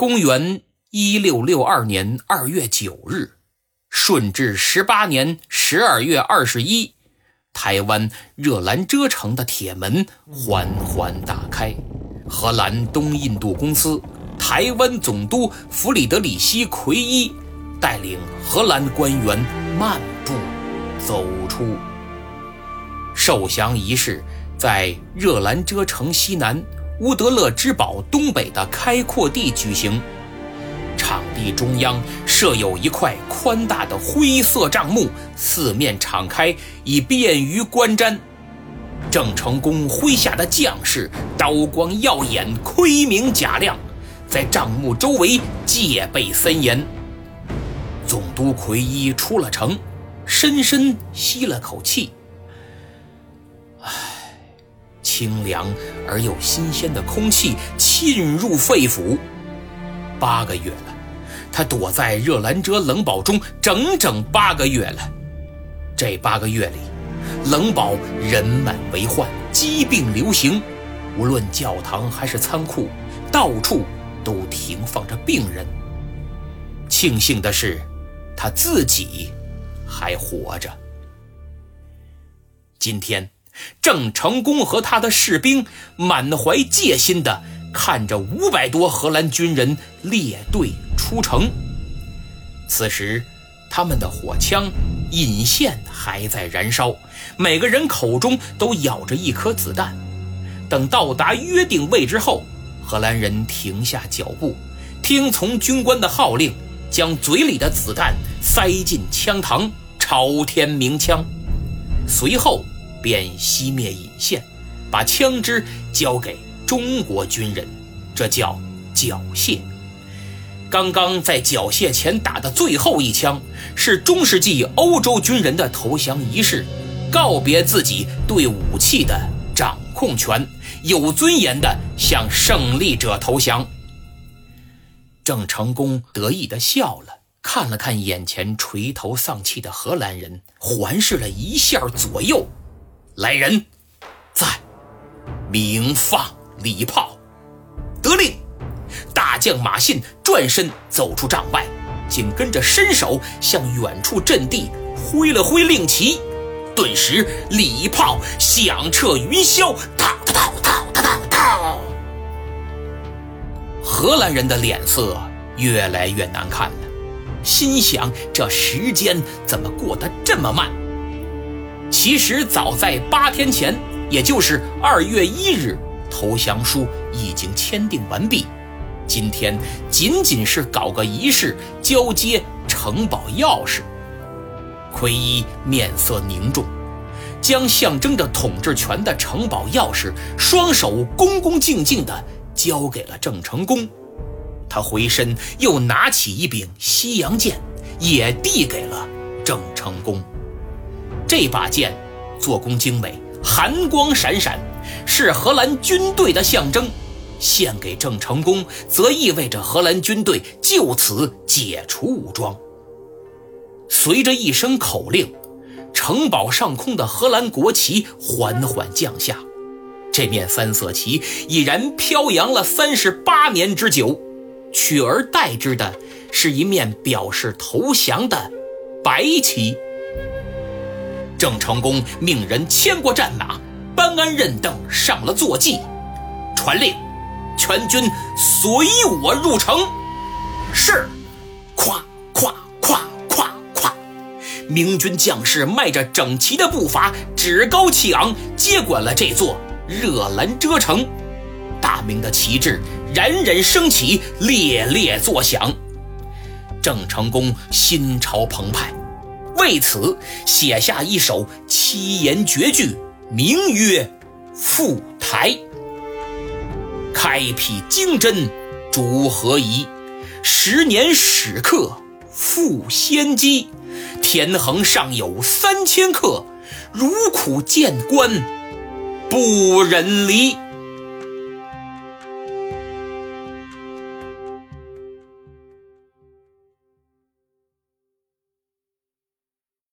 公元一六六二年二月九日，顺治十八年十二月二十一，台湾热兰遮城的铁门缓缓打开。荷兰东印度公司台湾总督弗里德里希·奎伊带领荷兰官员漫步走出。受降仪式在热兰遮城西南。乌德勒之堡东北的开阔地举行，场地中央设有一块宽大的灰色帐幕，四面敞开，以便于观瞻。郑成功麾下的将士刀光耀眼，盔明甲亮，在帐幕周围戒备森严。总督奎一出了城，深深吸了口气，清凉而又新鲜的空气沁入肺腑。八个月了，他躲在热兰遮冷堡中整整八个月了。这八个月里，冷堡人满为患，疾病流行，无论教堂还是仓库，到处都停放着病人。庆幸的是，他自己还活着。今天。郑成功和他的士兵满怀戒心地看着五百多荷兰军人列队出城。此时，他们的火枪引线还在燃烧，每个人口中都咬着一颗子弹。等到达约定位置后，荷兰人停下脚步，听从军官的号令，将嘴里的子弹塞进枪膛，朝天鸣枪。随后。便熄灭引线，把枪支交给中国军人，这叫缴械。刚刚在缴械前打的最后一枪，是中世纪欧洲军人的投降仪式，告别自己对武器的掌控权，有尊严的向胜利者投降。郑成功得意地笑了，看了看眼前垂头丧气的荷兰人，环视了一下左右。来人，在，鸣放礼炮，得令。大将马信转身走出帐外，紧跟着伸手向远处阵地挥了挥令旗，顿时礼炮响彻云霄，嘡嘡嘡嘡嘡嘡。荷兰人的脸色越来越难看了，心想：这时间怎么过得这么慢？其实早在八天前，也就是二月一日，投降书已经签订完毕。今天仅仅是搞个仪式，交接城堡钥匙。奎一面色凝重，将象征着统治权的城堡钥匙双手恭恭敬敬地交给了郑成功。他回身又拿起一柄西洋剑，也递给了郑成功。这把剑做工精美，寒光闪闪，是荷兰军队的象征。献给郑成功，则意味着荷兰军队就此解除武装。随着一声口令，城堡上空的荷兰国旗缓缓降下。这面三色旗已然飘扬了三十八年之久，取而代之的是一面表示投降的白旗。郑成功命人牵过战马，班安任等上了坐骑，传令，全军随我入城。是，咵咵咵咵咵，明军将士迈着整齐的步伐，趾高气昂，接管了这座热兰遮城。大明的旗帜冉冉升起，猎猎作响。郑成功心潮澎湃。为此写下一首七言绝句，名曰《赴台》。开辟经真逐何宜？十年始刻复先机。天横尚有三千客，如苦见官不忍离。